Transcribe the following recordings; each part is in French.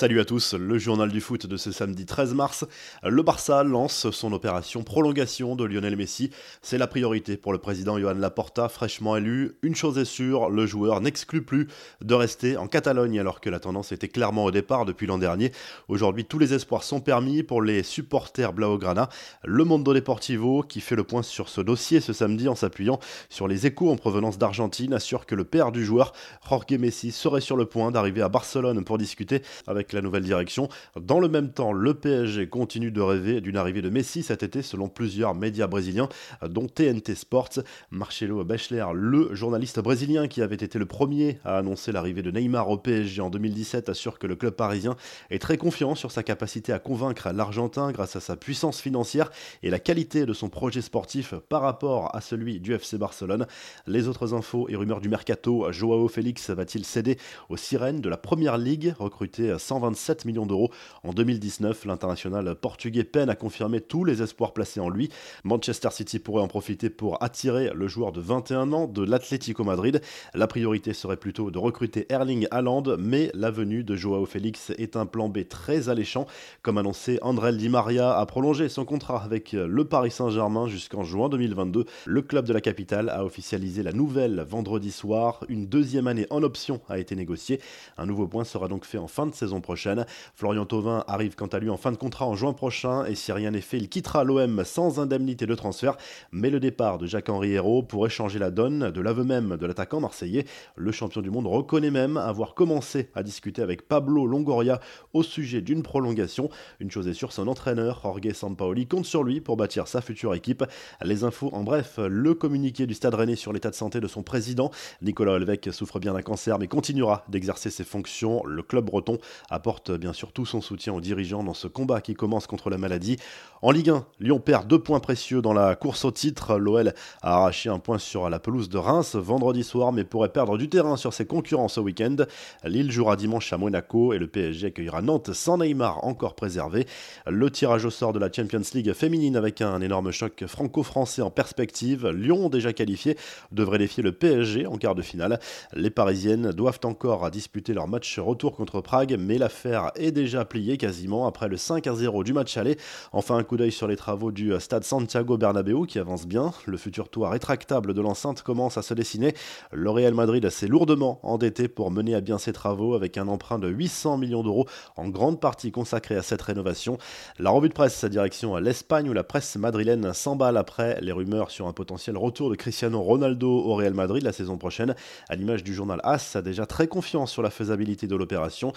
Salut à tous, le journal du foot de ce samedi 13 mars. Le Barça lance son opération prolongation de Lionel Messi. C'est la priorité pour le président Johan Laporta, fraîchement élu. Une chose est sûre, le joueur n'exclut plus de rester en Catalogne alors que la tendance était clairement au départ depuis l'an dernier. Aujourd'hui, tous les espoirs sont permis pour les supporters Blaugrana. Le Mondo Deportivo, qui fait le point sur ce dossier ce samedi en s'appuyant sur les échos en provenance d'Argentine, assure que le père du joueur, Jorge Messi, serait sur le point d'arriver à Barcelone pour discuter avec la nouvelle direction. Dans le même temps, le PSG continue de rêver d'une arrivée de Messi cet été selon plusieurs médias brésiliens, dont TNT Sports. Marcelo Bechler, le journaliste brésilien qui avait été le premier à annoncer l'arrivée de Neymar au PSG en 2017, assure que le club parisien est très confiant sur sa capacité à convaincre l'Argentin grâce à sa puissance financière et la qualité de son projet sportif par rapport à celui du FC Barcelone. Les autres infos et rumeurs du mercato, Joao Félix va-t-il céder aux sirènes de la Première Ligue, recruté 127 millions d'euros. En 2019, l'international portugais peine à confirmer tous les espoirs placés en lui. Manchester City pourrait en profiter pour attirer le joueur de 21 ans de l'Atlético Madrid. La priorité serait plutôt de recruter Erling Haaland, mais la venue de Joao Félix est un plan B très alléchant. Comme annoncé, André Di Maria a prolongé son contrat avec le Paris Saint-Germain jusqu'en juin 2022. Le club de la capitale a officialisé la nouvelle vendredi soir. Une deuxième année en option a été négociée. Un nouveau point sera donc fait en fin de saison prochaine. Florian Thauvin arrive quant à lui en fin de contrat en juin prochain et si rien n'est fait, il quittera l'OM sans indemnité de transfert. Mais le départ de Jacques-Henri Hérault pourrait changer la donne de l'aveu même de l'attaquant marseillais. Le champion du monde reconnaît même avoir commencé à discuter avec Pablo Longoria au sujet d'une prolongation. Une chose est sûre, son entraîneur, Jorge Sampaoli, compte sur lui pour bâtir sa future équipe. Les infos en bref, le communiqué du Stade Rennais sur l'état de santé de son président. Nicolas Olvec souffre bien d'un cancer mais continuera d'exercer ses fonctions. Le club breton apporte bien sûr tout son soutien aux dirigeants dans ce combat qui commence contre la maladie. En Ligue 1, Lyon perd deux points précieux dans la course au titre. L'OL a arraché un point sur la pelouse de Reims vendredi soir, mais pourrait perdre du terrain sur ses concurrents ce week-end. Lille jouera dimanche à Monaco et le PSG accueillera Nantes sans Neymar encore préservé. Le tirage au sort de la Champions League féminine avec un énorme choc franco-français en perspective. Lyon, déjà qualifié, devrait défier le PSG en quart de finale. Les Parisiennes doivent encore disputer leur match retour contre Prague, mais l'affaire est déjà pliée quasiment après le 5 à 0 du match aller. Enfin, un coup d'œil sur les travaux du stade Santiago Bernabéu qui avance bien. Le futur toit rétractable de l'enceinte commence à se dessiner. Le Real Madrid s'est lourdement endetté pour mener à bien ses travaux avec un emprunt de 800 millions d'euros en grande partie consacré à cette rénovation. La revue de presse direction à l'Espagne où la presse madrilène s'emballe après les rumeurs sur un potentiel retour de Cristiano Ronaldo au Real Madrid la saison prochaine. À l'image du journal AS, a déjà très confiant sur la faisabilité de l'opération.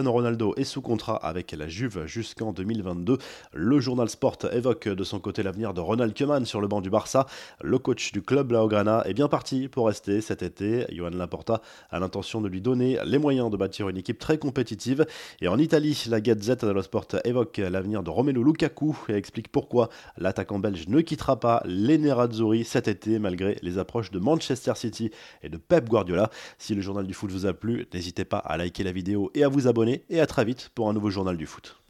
Ronaldo est sous contrat avec la Juve jusqu'en 2022. Le journal Sport évoque de son côté l'avenir de Ronald Koeman sur le banc du Barça. Le coach du club Laograna est bien parti pour rester cet été. Johan Laporta a l'intention de lui donner les moyens de bâtir une équipe très compétitive. Et en Italie, la Gazette dello Sport évoque l'avenir de Romelu Lukaku et explique pourquoi l'attaquant belge ne quittera pas les cet été malgré les approches de Manchester City et de Pep Guardiola. Si le journal du foot vous a plu, n'hésitez pas à liker la vidéo et à vous et à très vite pour un nouveau journal du foot.